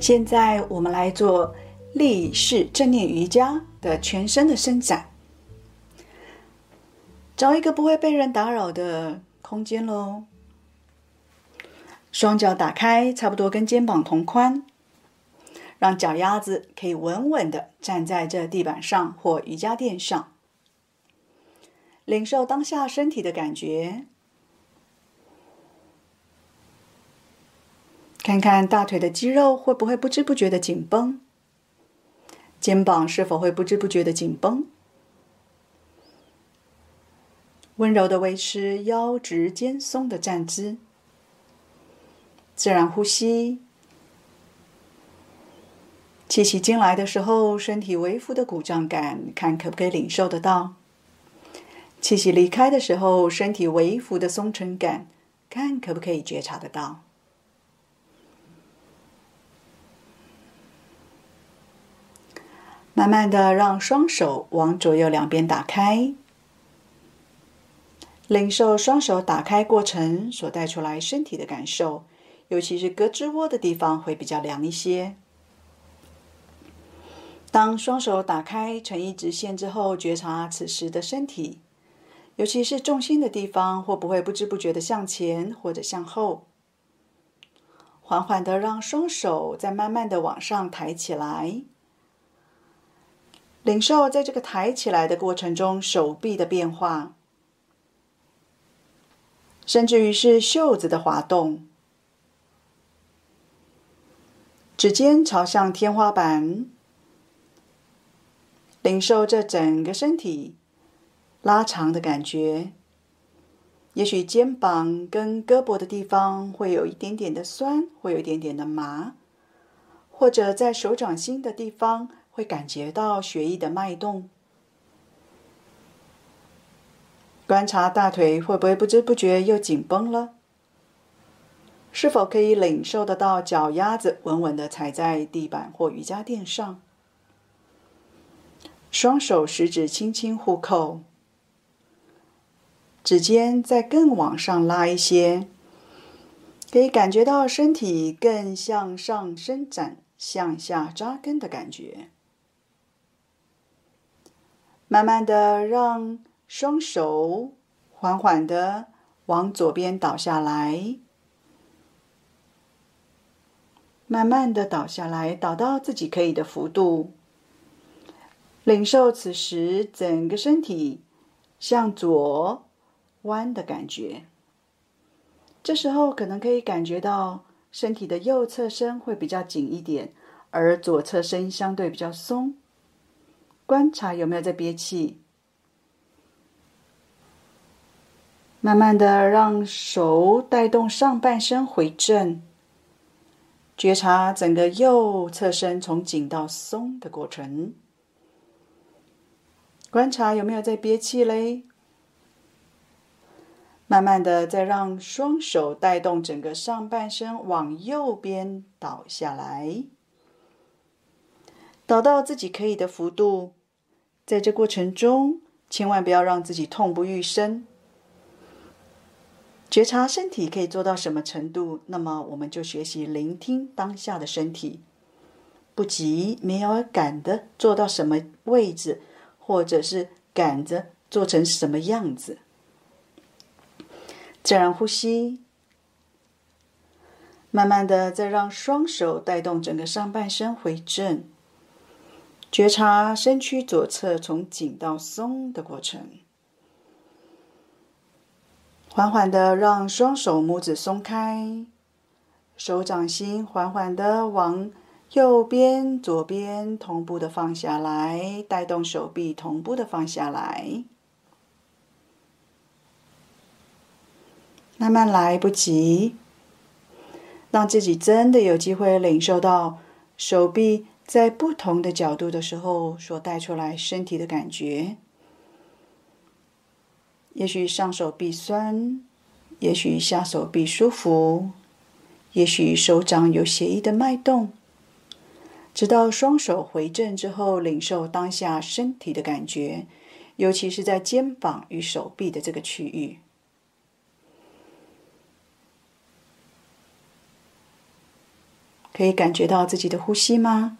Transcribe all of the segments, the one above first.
现在我们来做立式正念瑜伽的全身的伸展。找一个不会被人打扰的空间喽。双脚打开，差不多跟肩膀同宽，让脚丫子可以稳稳的站在这地板上或瑜伽垫上，领受当下身体的感觉。看看大腿的肌肉会不会不知不觉的紧绷，肩膀是否会不知不觉的紧绷。温柔的维持腰直肩松的站姿。自然呼吸，气息进来的时候，身体微幅的鼓胀感，看可不可以领受得到；气息离开的时候，身体微幅的松沉感，看可不可以觉察得到。慢慢的让双手往左右两边打开，领受双手打开过程所带出来身体的感受。尤其是胳肢窝的地方会比较凉一些。当双手打开成一直线之后，觉察此时的身体，尤其是重心的地方，会不会不知不觉的向前或者向后？缓缓的让双手再慢慢的往上抬起来，领受在这个抬起来的过程中手臂的变化，甚至于是袖子的滑动。指尖朝向天花板，领受这整个身体拉长的感觉。也许肩膀跟胳膊的地方会有一点点的酸，会有一点点的麻，或者在手掌心的地方会感觉到血液的脉动。观察大腿会不会不知不觉又紧绷了？是否可以领受得到脚丫子稳稳的踩在地板或瑜伽垫上？双手食指轻轻互扣，指尖再更往上拉一些，可以感觉到身体更向上伸展、向下扎根的感觉。慢慢的让双手缓缓的往左边倒下来。慢慢的倒下来，倒到自己可以的幅度，领受此时整个身体向左弯的感觉。这时候可能可以感觉到身体的右侧身会比较紧一点，而左侧身相对比较松。观察有没有在憋气。慢慢的让手带动上半身回正。觉察整个右侧身从紧到松的过程，观察有没有在憋气嘞？慢慢的再让双手带动整个上半身往右边倒下来，倒到自己可以的幅度。在这过程中，千万不要让自己痛不欲生。觉察身体可以做到什么程度，那么我们就学习聆听当下的身体，不急，没有赶的做到什么位置，或者是赶着做成什么样子。自然呼吸，慢慢的再让双手带动整个上半身回正，觉察身躯左侧从紧到松的过程。缓缓的让双手拇指松开，手掌心缓缓的往右边、左边同步的放下来，带动手臂同步的放下来。慢慢来，不急，让自己真的有机会领受到手臂在不同的角度的时候所带出来身体的感觉。也许上手臂酸，也许下手臂舒服，也许手掌有血液的脉动。直到双手回正之后，领受当下身体的感觉，尤其是在肩膀与手臂的这个区域。可以感觉到自己的呼吸吗？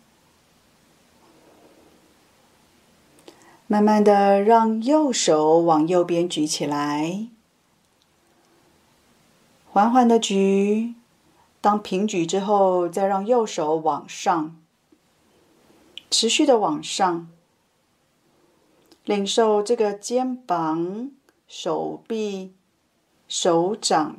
慢慢的让右手往右边举起来，缓缓的举。当平举之后，再让右手往上，持续的往上，领受这个肩膀、手臂、手掌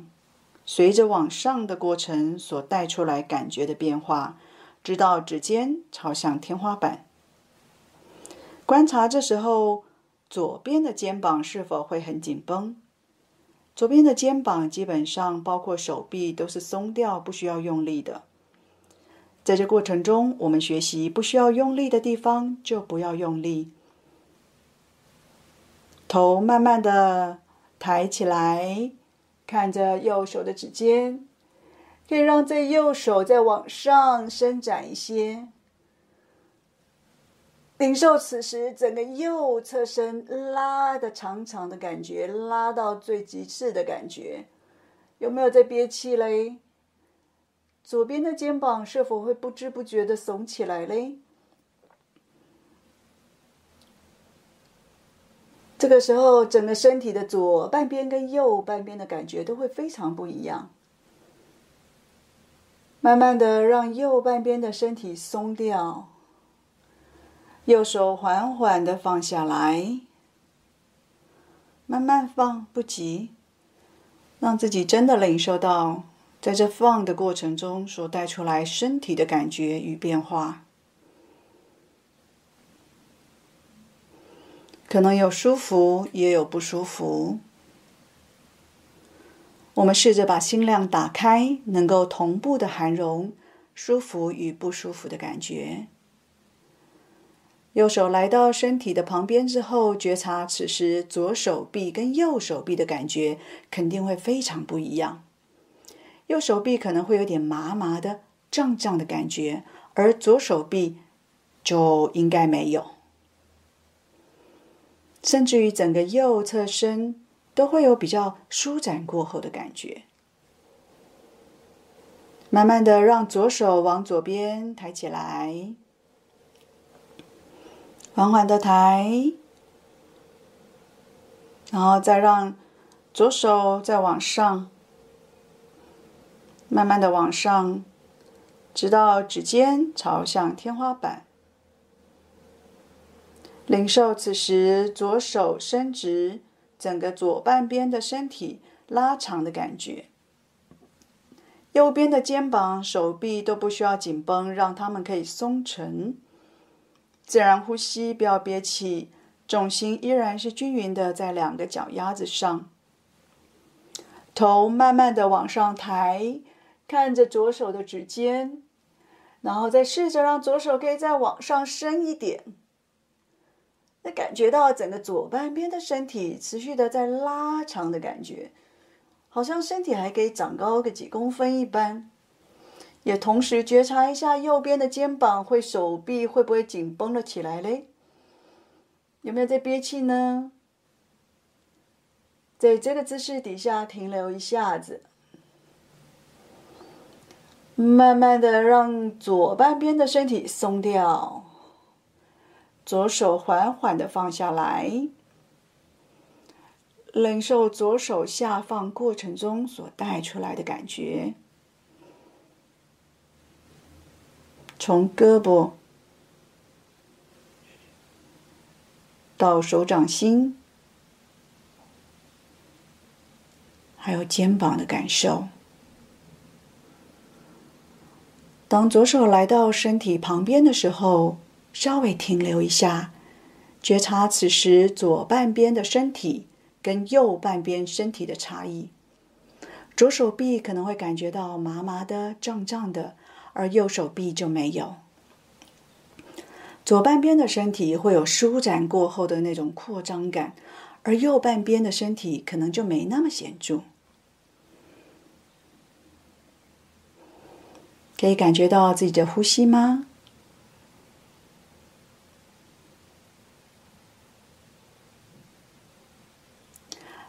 随着往上的过程所带出来感觉的变化，直到指尖朝向天花板。观察这时候，左边的肩膀是否会很紧绷？左边的肩膀基本上包括手臂都是松掉，不需要用力的。在这过程中，我们学习不需要用力的地方就不要用力。头慢慢的抬起来，看着右手的指尖，可以让这右手再往上伸展一些。领受此时整个右侧身拉的长长的感觉，拉到最极致的感觉，有没有在憋气嘞？左边的肩膀是否会不知不觉的耸起来嘞？这个时候，整个身体的左半边跟右半边的感觉都会非常不一样。慢慢的让右半边的身体松掉。右手缓缓的放下来，慢慢放，不急，让自己真的领受到在这放的过程中所带出来身体的感觉与变化。可能有舒服，也有不舒服。我们试着把心量打开，能够同步的涵容舒服与不舒服的感觉。右手来到身体的旁边之后，觉察此时左手臂跟右手臂的感觉肯定会非常不一样。右手臂可能会有点麻麻的、胀胀的感觉，而左手臂就应该没有。甚至于整个右侧身都会有比较舒展过后的感觉。慢慢的让左手往左边抬起来。缓缓的抬，然后再让左手再往上，慢慢的往上，直到指尖朝向天花板。领受此时左手伸直，整个左半边的身体拉长的感觉。右边的肩膀、手臂都不需要紧绷，让它们可以松沉。自然呼吸，不要憋气，重心依然是均匀的在两个脚丫子上。头慢慢的往上抬，看着左手的指尖，然后再试着让左手可以再往上升一点。那感觉到整个左半边的身体持续的在拉长的感觉，好像身体还可以长高个几公分一般。也同时觉察一下右边的肩膀，会手臂会不会紧绷了起来嘞？有没有在憋气呢？在这个姿势底下停留一下子，慢慢的让左半边的身体松掉，左手缓缓的放下来，忍受左手下放过程中所带出来的感觉。从胳膊到手掌心，还有肩膀的感受。当左手来到身体旁边的时候，稍微停留一下，觉察此时左半边的身体跟右半边身体的差异。左手臂可能会感觉到麻麻的、胀胀的。而右手臂就没有，左半边的身体会有舒展过后的那种扩张感，而右半边的身体可能就没那么显著。可以感觉到自己的呼吸吗？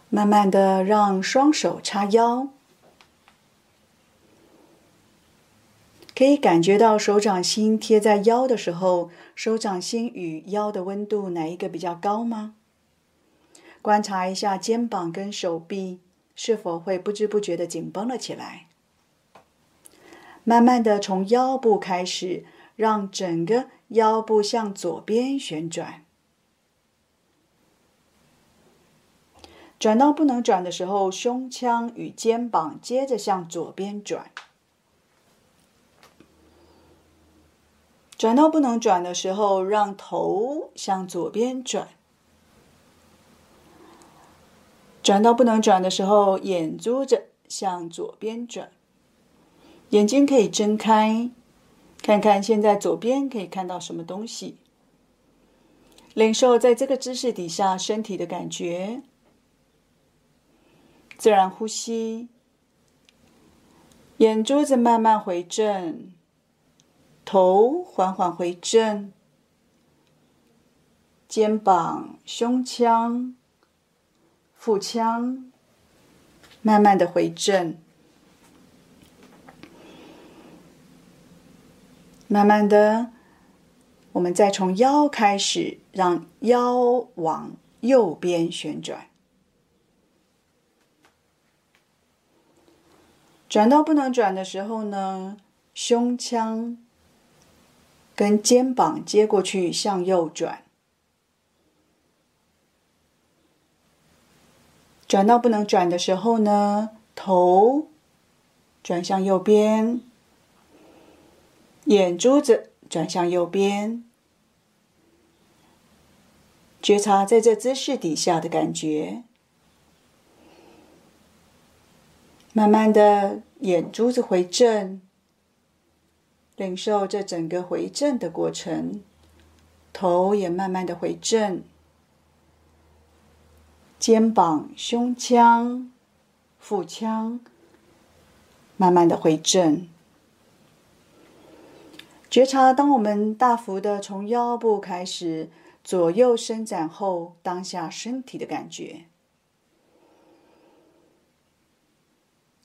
慢慢的让双手叉腰。可以感觉到手掌心贴在腰的时候，手掌心与腰的温度哪一个比较高吗？观察一下肩膀跟手臂是否会不知不觉的紧绷了起来。慢慢的从腰部开始，让整个腰部向左边旋转。转到不能转的时候，胸腔与肩膀接着向左边转。转到不能转的时候，让头向左边转。转到不能转的时候，眼珠子向左边转，眼睛可以睁开，看看现在左边可以看到什么东西。领受在这个姿势底下身体的感觉，自然呼吸，眼珠子慢慢回正，头缓缓回正，肩膀、胸腔。腹腔慢慢的回正，慢慢的，我们再从腰开始，让腰往右边旋转，转到不能转的时候呢，胸腔跟肩膀接过去，向右转。转到不能转的时候呢，头转向右边，眼珠子转向右边，觉察在这姿势底下的感觉。慢慢的，眼珠子回正，领受这整个回正的过程，头也慢慢的回正。肩膀、胸腔、腹腔，慢慢的回正。觉察，当我们大幅的从腰部开始左右伸展后，当下身体的感觉。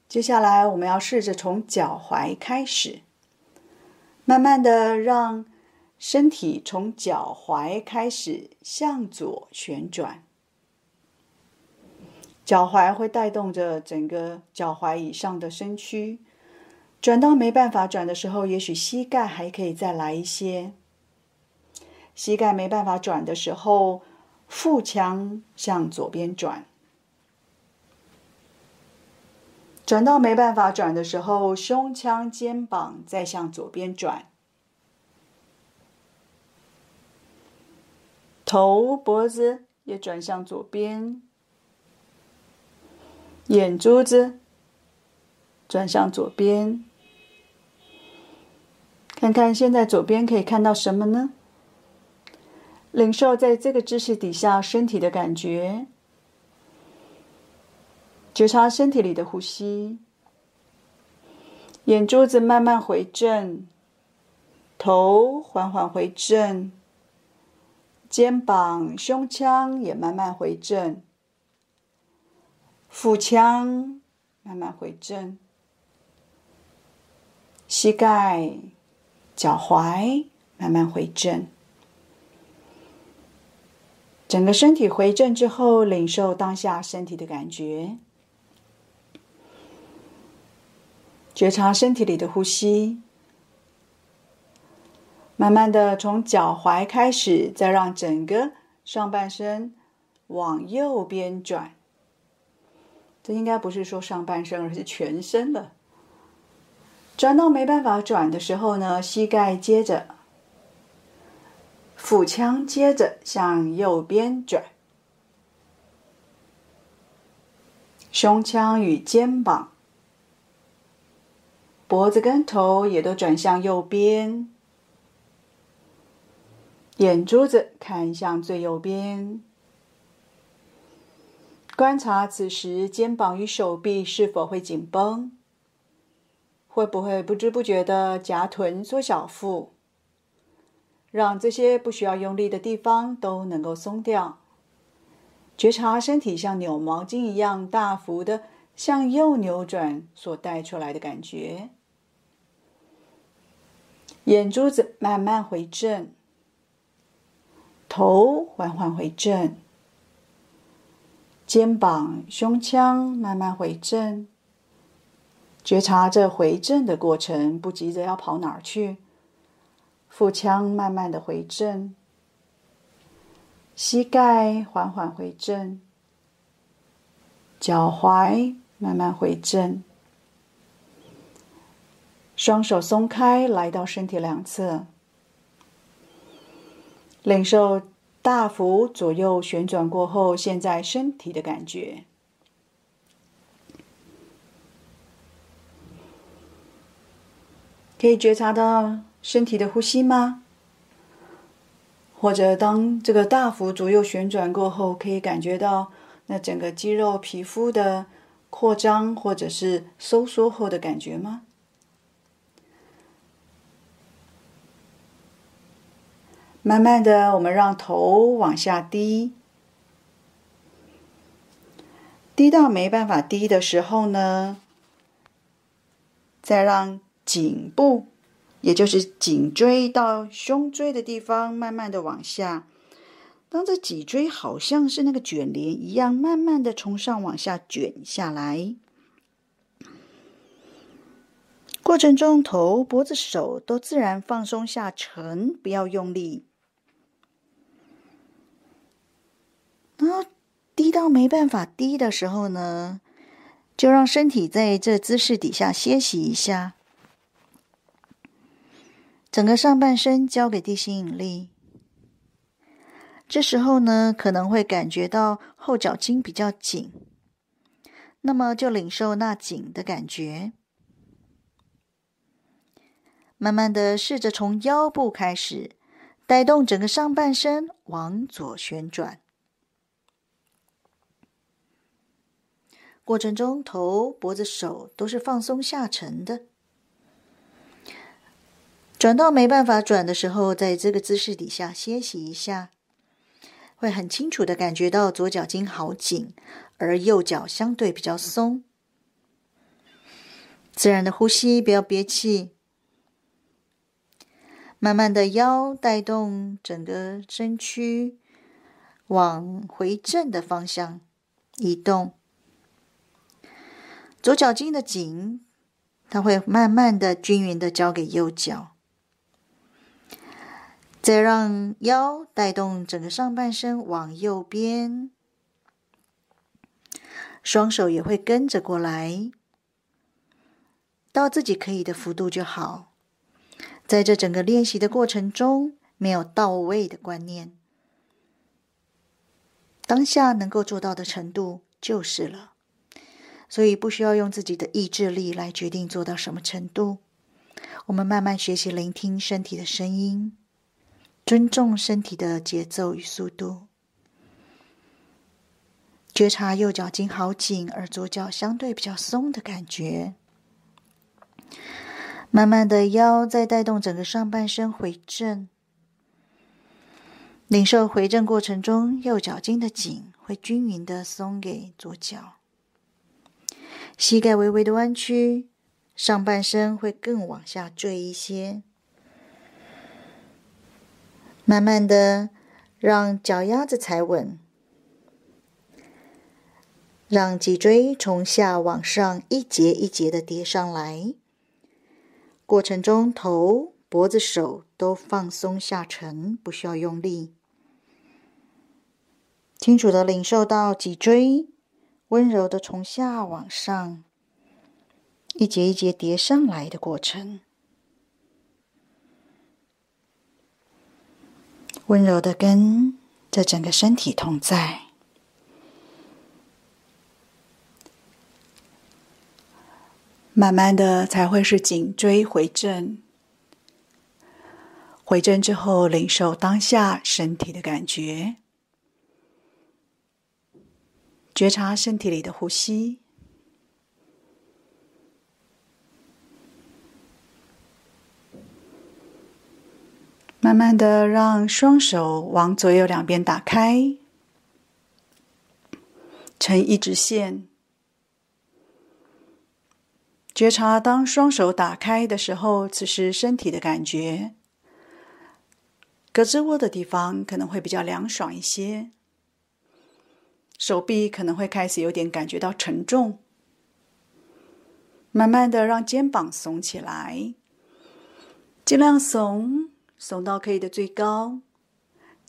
接下来，我们要试着从脚踝开始，慢慢的让身体从脚踝开始向左旋转。脚踝会带动着整个脚踝以上的身躯，转到没办法转的时候，也许膝盖还可以再来一些。膝盖没办法转的时候，腹腔向左边转。转到没办法转的时候，胸腔、肩膀再向左边转。头、脖子也转向左边。眼珠子转向左边，看看现在左边可以看到什么呢？领受在这个姿势底下身体的感觉，觉察身体里的呼吸，眼珠子慢慢回正，头缓缓回正，肩膀、胸腔也慢慢回正。腹腔慢慢回正，膝盖、脚踝慢慢回正，整个身体回正之后，领受当下身体的感觉，觉察身体里的呼吸，慢慢的从脚踝开始，再让整个上半身往右边转。这应该不是说上半身，而是全身了。转到没办法转的时候呢，膝盖接着，腹腔接着向右边转，胸腔与肩膀、脖子跟头也都转向右边，眼珠子看向最右边。观察此时肩膀与手臂是否会紧绷，会不会不知不觉的夹臀缩小腹，让这些不需要用力的地方都能够松掉。觉察身体像扭毛巾一样大幅的向右扭转所带出来的感觉。眼珠子慢慢回正，头缓缓回正，肩膀、胸腔慢慢回正。觉察这回正的过程，不急着要跑哪儿去。腹腔慢慢的回正，膝盖缓缓回正，脚踝慢慢回正。双手松开，来到身体两侧，领受大幅左右旋转过后，现在身体的感觉。可以觉察到身体的呼吸吗？或者当这个大幅左右旋转过后，可以感觉到那整个肌肉、皮肤的扩张或者是收缩后的感觉吗？慢慢的，我们让头往下低，低到没办法低的时候呢，再让。颈部，也就是颈椎到胸椎的地方，慢慢的往下。当这脊椎好像是那个卷帘一样，慢慢的从上往下卷下来。过程中，头、脖子、手都自然放松下沉，不要用力。然后低到没办法低的时候呢，就让身体在这姿势底下歇息一下。整个上半身交给地心引力，这时候呢，可能会感觉到后脚筋比较紧，那么就领受那紧的感觉，慢慢的试着从腰部开始，带动整个上半身往左旋转，过程中头、脖子、手都是放松下沉的。转到没办法转的时候，在这个姿势底下歇息一下，会很清楚的感觉到左脚筋好紧，而右脚相对比较松。自然的呼吸，不要憋气。慢慢的腰带动整个身躯往回正的方向移动，左脚筋的紧，它会慢慢的均匀的交给右脚。再让腰带动整个上半身往右边，双手也会跟着过来，到自己可以的幅度就好。在这整个练习的过程中，没有到位的观念，当下能够做到的程度就是了。所以不需要用自己的意志力来决定做到什么程度。我们慢慢学习聆听身体的声音。尊重身体的节奏与速度，觉察右脚筋好紧，而左脚相对比较松的感觉。慢慢的腰再带动整个上半身回正，领受回正过程中右脚筋的紧会均匀的松给左脚，膝盖微微的弯曲，上半身会更往下坠一些。慢慢的，让脚丫子踩稳，让脊椎从下往上一节一节的叠上来。过程中，头、脖子、手都放松下沉，不需要用力。清楚的领受到脊椎温柔的从下往上一节一节叠上来的过程。温柔的跟这整个身体同在，慢慢的才会是颈椎回正。回正之后，领受当下身体的感觉，觉察身体里的呼吸。慢慢的，让双手往左右两边打开，成一直线，觉察当双手打开的时候，此时身体的感觉。胳肢窝的地方可能会比较凉爽一些，手臂可能会开始有点感觉到沉重。慢慢的让肩膀耸起来，尽量耸，耸到可以的最高，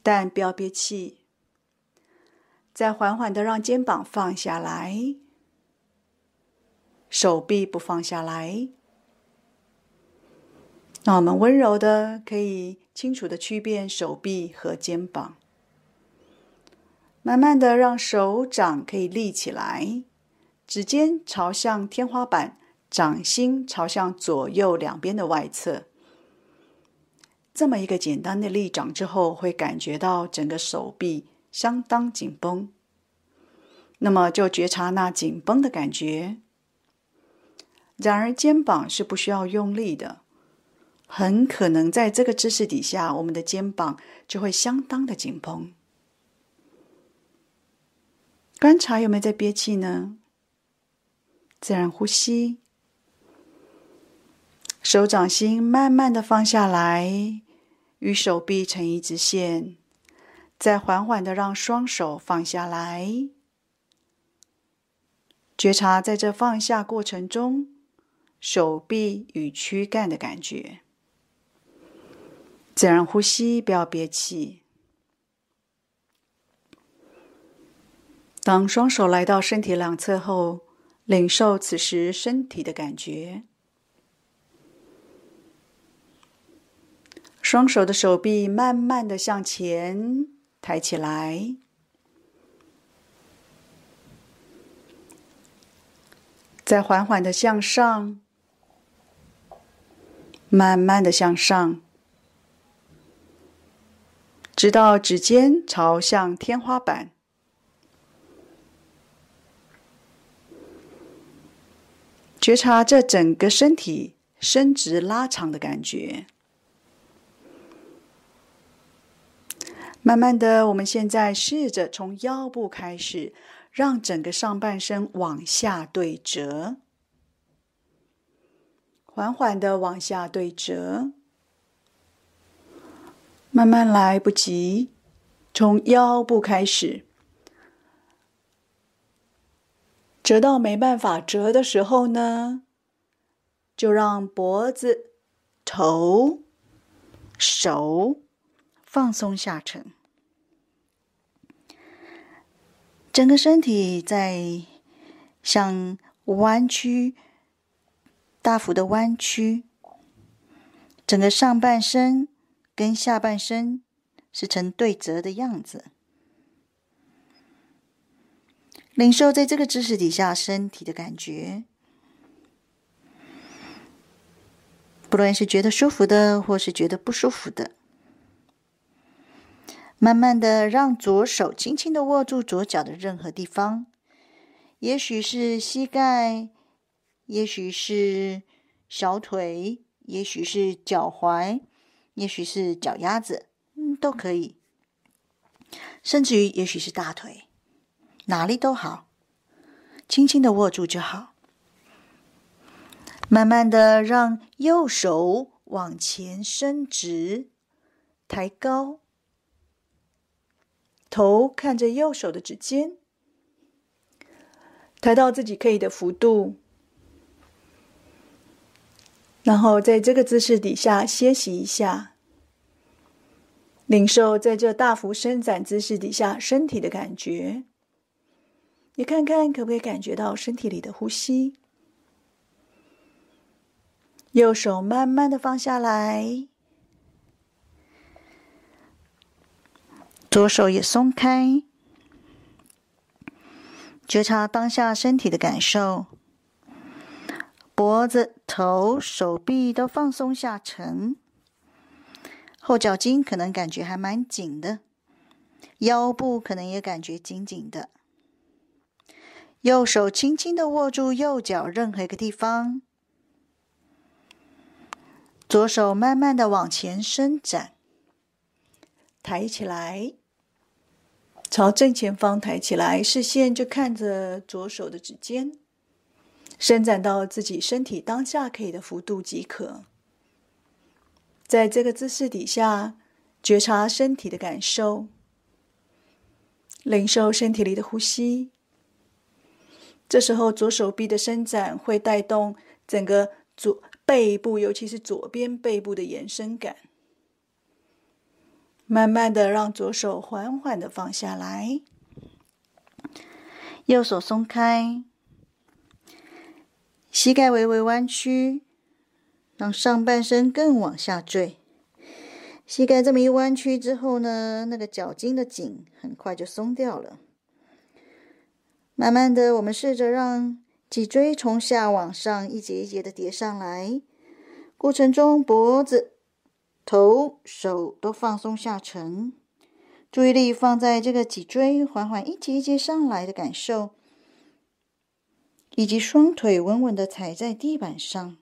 但不要憋气。再缓缓的让肩膀放下来，手臂不放下来。那我们温柔的可以清楚的区辨手臂和肩膀，慢慢的让手掌可以立起来，指尖朝向天花板，掌心朝向左右两边的外侧。这么一个简单的立掌之后，会感觉到整个手臂相当紧绷。那么就觉察那紧绷的感觉。然而肩膀是不需要用力的。很可能在这个姿势底下，我们的肩膀就会相当的紧绷。观察有没有在憋气呢？自然呼吸，手掌心慢慢的放下来，与手臂成一直线，再缓缓的让双手放下来，觉察在这放下过程中，手臂与躯干的感觉。自然呼吸，不要憋气。当双手来到身体两侧后，领受此时身体的感觉。双手的手臂慢慢的向前抬起来，再缓缓的向上，慢慢的向上。直到指尖朝向天花板，觉察这整个身体伸直拉长的感觉。慢慢的，我们现在试着从腰部开始，让整个上半身往下对折，缓缓的往下对折。慢慢来，不急。从腰部开始，折到没办法折的时候呢，就让脖子、头、手放松下沉，整个身体在向弯曲，大幅的弯曲，整个上半身。跟下半身是成对折的样子，领受在这个姿势底下身体的感觉，不论是觉得舒服的，或是觉得不舒服的，慢慢的让左手轻轻的握住左脚的任何地方，也许是膝盖，也许是小腿，也许是脚踝。也许是脚丫子，嗯，都可以。甚至于，也许是大腿，哪里都好，轻轻的握住就好。慢慢的让右手往前伸直，抬高，头看着右手的指尖，抬到自己可以的幅度。然后在这个姿势底下歇息一下，领受在这大幅伸展姿势底下身体的感觉。你看看可不可以感觉到身体里的呼吸？右手慢慢的放下来，左手也松开，觉察当下身体的感受。脖子、头、手臂都放松下沉，后脚筋可能感觉还蛮紧的，腰部可能也感觉紧紧的。右手轻轻的握住右脚任何一个地方，左手慢慢的往前伸展，抬起来，朝正前方抬起来，视线就看着左手的指尖。伸展到自己身体当下可以的幅度即可。在这个姿势底下，觉察身体的感受，领受身体里的呼吸。这时候，左手臂的伸展会带动整个左背部，尤其是左边背部的延伸感。慢慢的让左手缓缓的放下来，右手松开，膝盖微微弯曲。让上半身更往下坠，膝盖这么一弯曲之后呢，那个脚筋的紧很快就松掉了。慢慢的，我们试着让脊椎从下往上一节一节的叠上来，过程中脖子、头、手都放松下沉，注意力放在这个脊椎缓缓一节一节上来的感受，以及双腿稳稳的踩在地板上。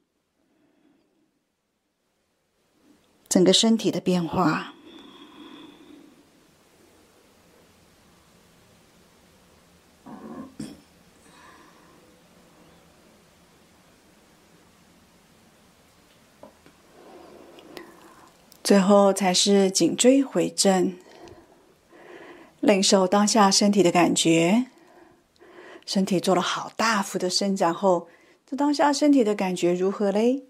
整个身体的变化，最后才是颈椎回正，领受当下身体的感觉。身体做了好大幅的伸展后，这当下身体的感觉如何嘞？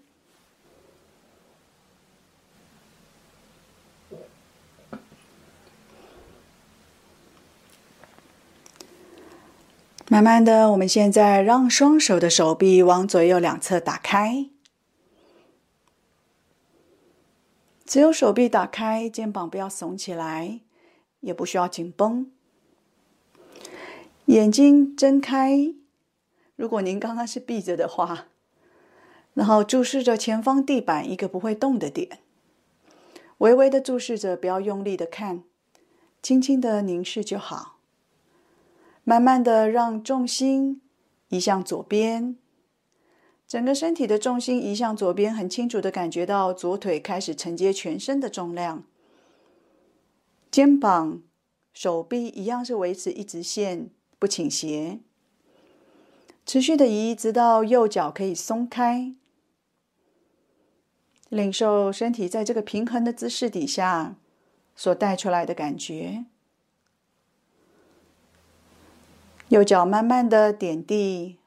慢慢的，我们现在让双手的手臂往左右两侧打开。只有手臂打开，肩膀不要耸起来，也不需要紧绷。眼睛睁开，如果您刚刚是闭着的话，然后注视着前方地板一个不会动的点，微微的注视着，不要用力的看，轻轻的凝视就好。慢慢的让重心移向左边，整个身体的重心移向左边，很清楚的感觉到左腿开始承接全身的重量，肩膀、手臂一样是维持一直线，不倾斜，持续的移直到右脚可以松开，领受身体在这个平衡的姿势底下所带出来的感觉。右脚慢慢的点地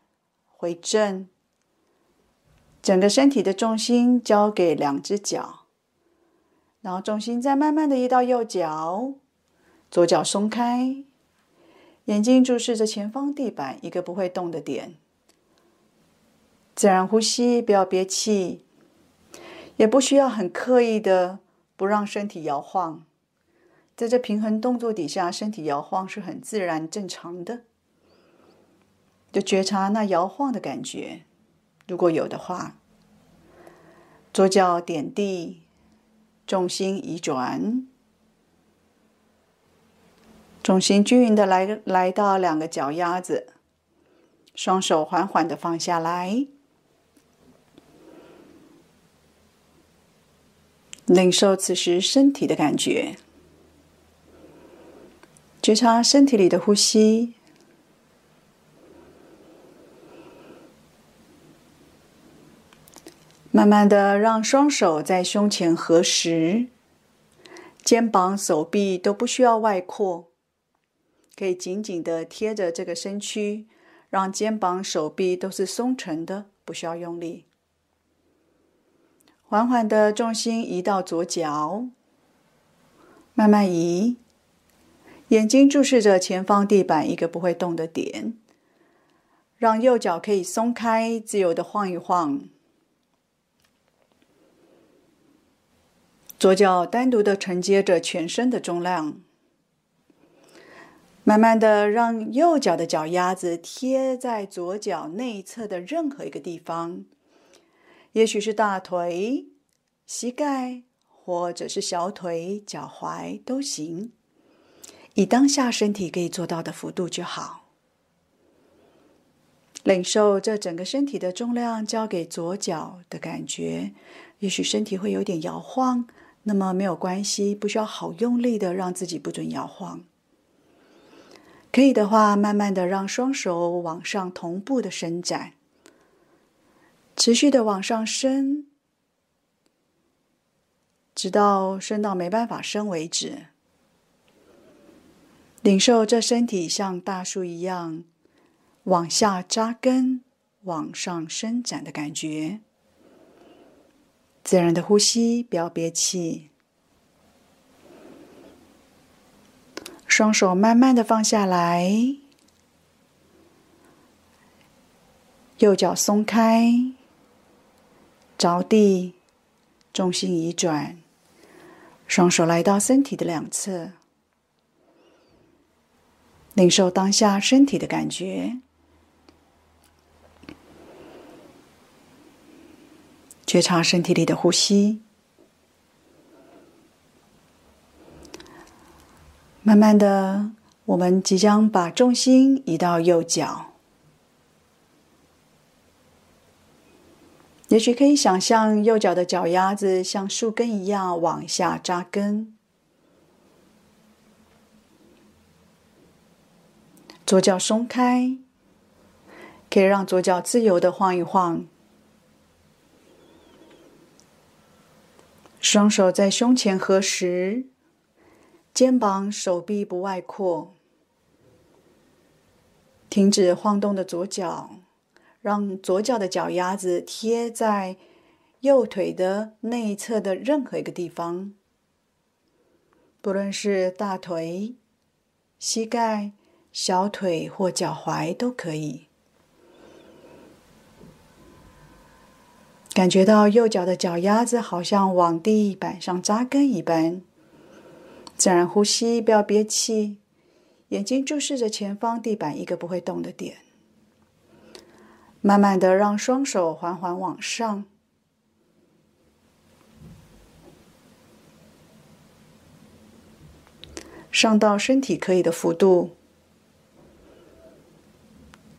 回正，整个身体的重心交给两只脚，然后重心再慢慢的移到右脚，左脚松开，眼睛注视着前方地板一个不会动的点，自然呼吸，不要憋气，也不需要很刻意的不让身体摇晃，在这平衡动作底下，身体摇晃是很自然正常的。就觉察那摇晃的感觉，如果有的话，左脚点地，重心移转，重心均匀的来来到两个脚丫子，双手缓缓的放下来，领受此时身体的感觉，觉察身体里的呼吸。慢慢的，让双手在胸前合十，肩膀、手臂都不需要外扩，可以紧紧的贴着这个身躯，让肩膀、手臂都是松沉的，不需要用力。缓缓的重心移到左脚，慢慢移，眼睛注视着前方地板一个不会动的点，让右脚可以松开，自由的晃一晃。左脚单独的承接着全身的重量，慢慢的让右脚的脚丫子贴在左脚内侧的任何一个地方，也许是大腿、膝盖，或者是小腿、脚踝都行，以当下身体可以做到的幅度就好。领受这整个身体的重量交给左脚的感觉，也许身体会有点摇晃。那么没有关系，不需要好用力的让自己不准摇晃。可以的话，慢慢的让双手往上同步的伸展，持续的往上升，直到升到没办法升为止。领受这身体像大树一样往下扎根、往上伸展的感觉。自然的呼吸，不要憋气。双手慢慢的放下来，右脚松开，着地，重心移转，双手来到身体的两侧。领受当下身体的感觉，觉察身体里的呼吸。慢慢的，我们即将把重心移到右脚。也许可以想象右脚的脚丫子像树根一样往下扎根。左脚松开，可以让左脚自由的晃一晃。双手在胸前合十，肩膀、手臂不外扩。停止晃动的左脚，让左脚的脚丫子贴在右腿的内侧的任何一个地方，不论是大腿、膝盖。小腿或脚踝都可以，感觉到右脚的脚丫子好像往地板上扎根一般。自然呼吸，不要憋气，眼睛注视着前方地板一个不会动的点。慢慢的让双手缓缓往上，上到身体可以的幅度。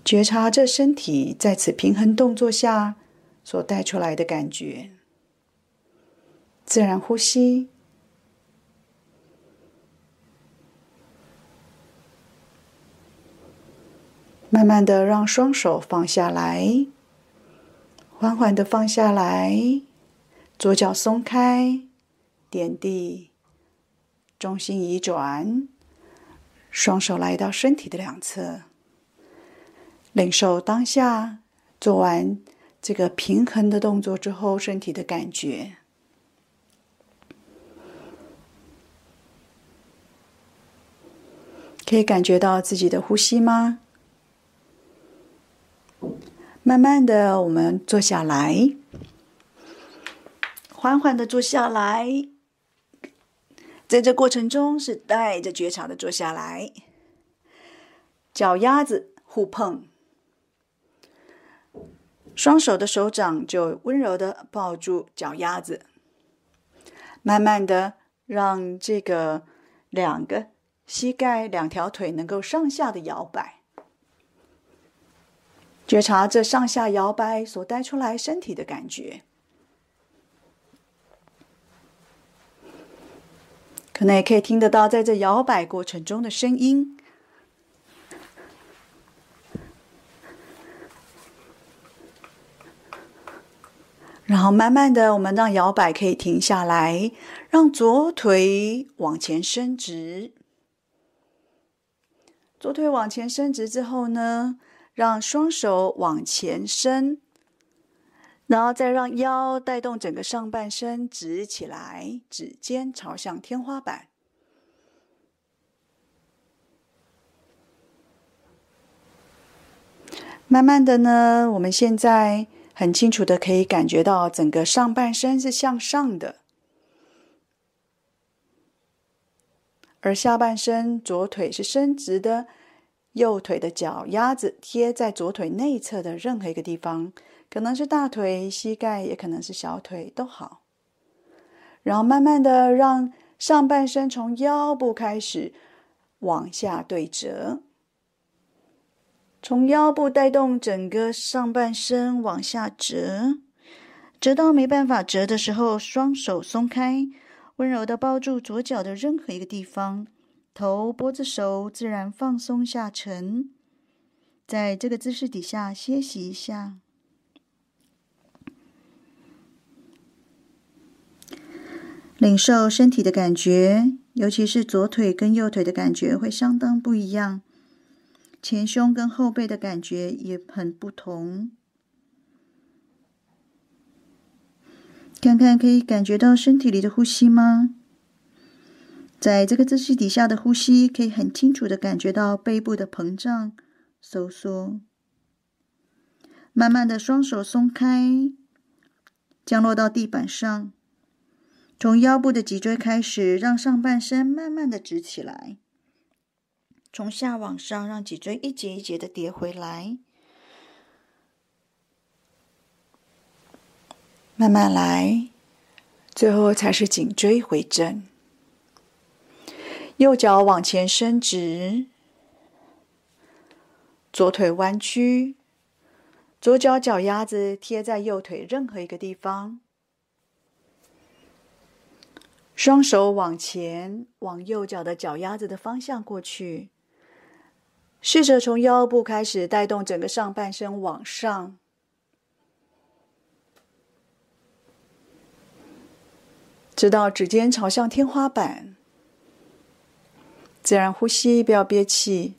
觉察这身体在此平衡动作下所带出来的感觉。自然呼吸，慢慢的让双手放下来，缓缓的放下来，左脚松开，点地，重心移转，双手来到身体的两侧。领受当下做完这个平衡的动作之后，身体的感觉，可以感觉到自己的呼吸吗？慢慢的，我们坐下来，缓缓的坐下来，在这过程中是带着觉察的坐下来，脚丫子互碰。双手的手掌就温柔的抱住脚丫子，慢慢的让这个两个膝盖、两条腿能够上下的摇摆，觉察这上下摇摆所带出来身体的感觉，可能也可以听得到在这摇摆过程中的声音。然后慢慢的，我们让摇摆可以停下来，让左腿往前伸直。左腿往前伸直之后呢，让双手往前伸，然后再让腰带动整个上半身直起来，指尖朝向天花板。慢慢的呢，我们现在。很清楚的可以感觉到整个上半身是向上的，而下半身左腿是伸直的，右腿的脚丫子贴在左腿内侧的任何一个地方，可能是大腿、膝盖，也可能是小腿，都好。然后慢慢的让上半身从腰部开始往下对折。从腰部带动整个上半身往下折，折到没办法折的时候，双手松开，温柔的抱住左脚的任何一个地方，头拨着手自然放松下沉。在这个姿势底下歇息一下。领受身体的感觉，尤其是左腿跟右腿的感觉会相当不一样。前胸跟后背的感觉也很不同。看看可以感觉到身体里的呼吸吗？在这个姿势底下的呼吸，可以很清楚的感觉到背部的膨胀、收缩。慢慢的双手松开，降落到地板上。从腰部的脊椎开始，让上半身慢慢的直起来。从下往上，让脊椎一节一节的叠回来。慢慢来，最后才是颈椎回正。右脚往前伸直，左腿弯曲，左脚脚丫子贴在右腿任何一个地方。双手往前，往右脚的脚丫子的方向过去，试着从腰部开始带动整个上半身往上，直到指尖朝向天花板。自然呼吸，不要憋气。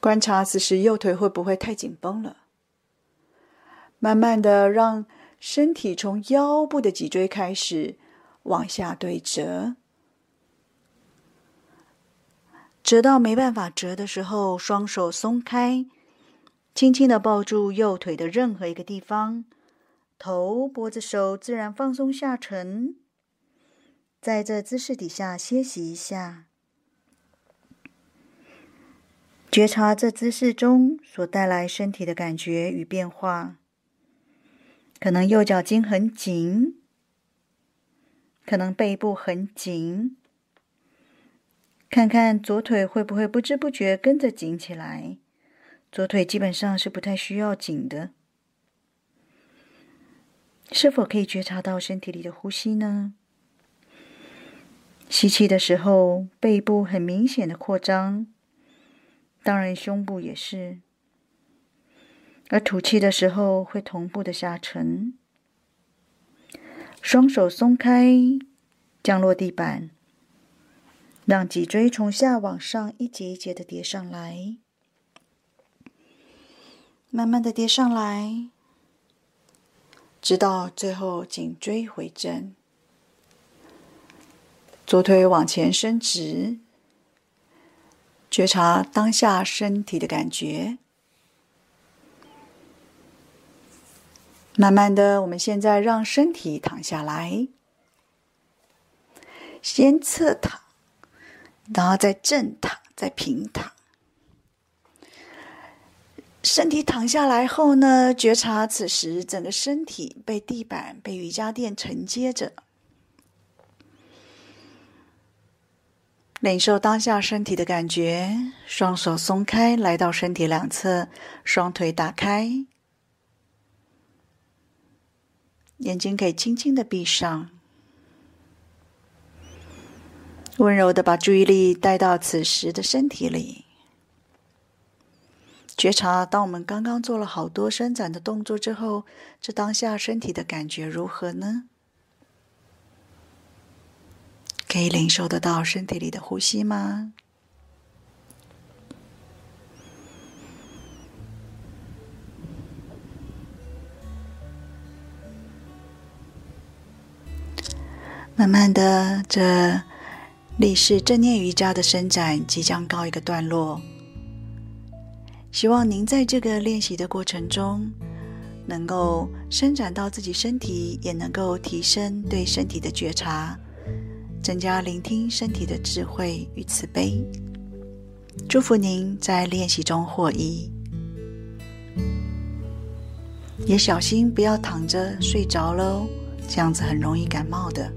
观察此时右腿会不会太紧绷了。慢慢的让身体从腰部的脊椎开始。往下对折，折到没办法折的时候，双手松开，轻轻的抱住右腿的任何一个地方，头、脖子、手自然放松下沉，在这姿势底下歇息一下，觉察这姿势中所带来身体的感觉与变化，可能右脚筋很紧。可能背部很紧，看看左腿会不会不知不觉跟着紧起来。左腿基本上是不太需要紧的。是否可以觉察到身体里的呼吸呢？吸气的时候，背部很明显的扩张，当然胸部也是。而吐气的时候，会同步的下沉。双手松开，降落地板，让脊椎从下往上一节一节的叠上来，慢慢的叠上来，直到最后颈椎回正。左腿往前伸直，觉察当下身体的感觉。慢慢的，我们现在让身体躺下来，先侧躺，然后再正躺，再平躺。身体躺下来后呢，觉察此时整个身体被地板、被瑜伽垫承接着，领受当下身体的感觉。双手松开，来到身体两侧，双腿打开。眼睛可以轻轻的闭上，温柔的把注意力带到此时的身体里，觉察当我们刚刚做了好多伸展的动作之后，这当下身体的感觉如何呢？可以领受得到身体里的呼吸吗？慢慢的，这立式正念瑜伽的伸展即将告一个段落。希望您在这个练习的过程中，能够伸展到自己身体，也能够提升对身体的觉察，增加聆听身体的智慧与慈悲。祝福您在练习中获益，也小心不要躺着睡着喽，这样子很容易感冒的。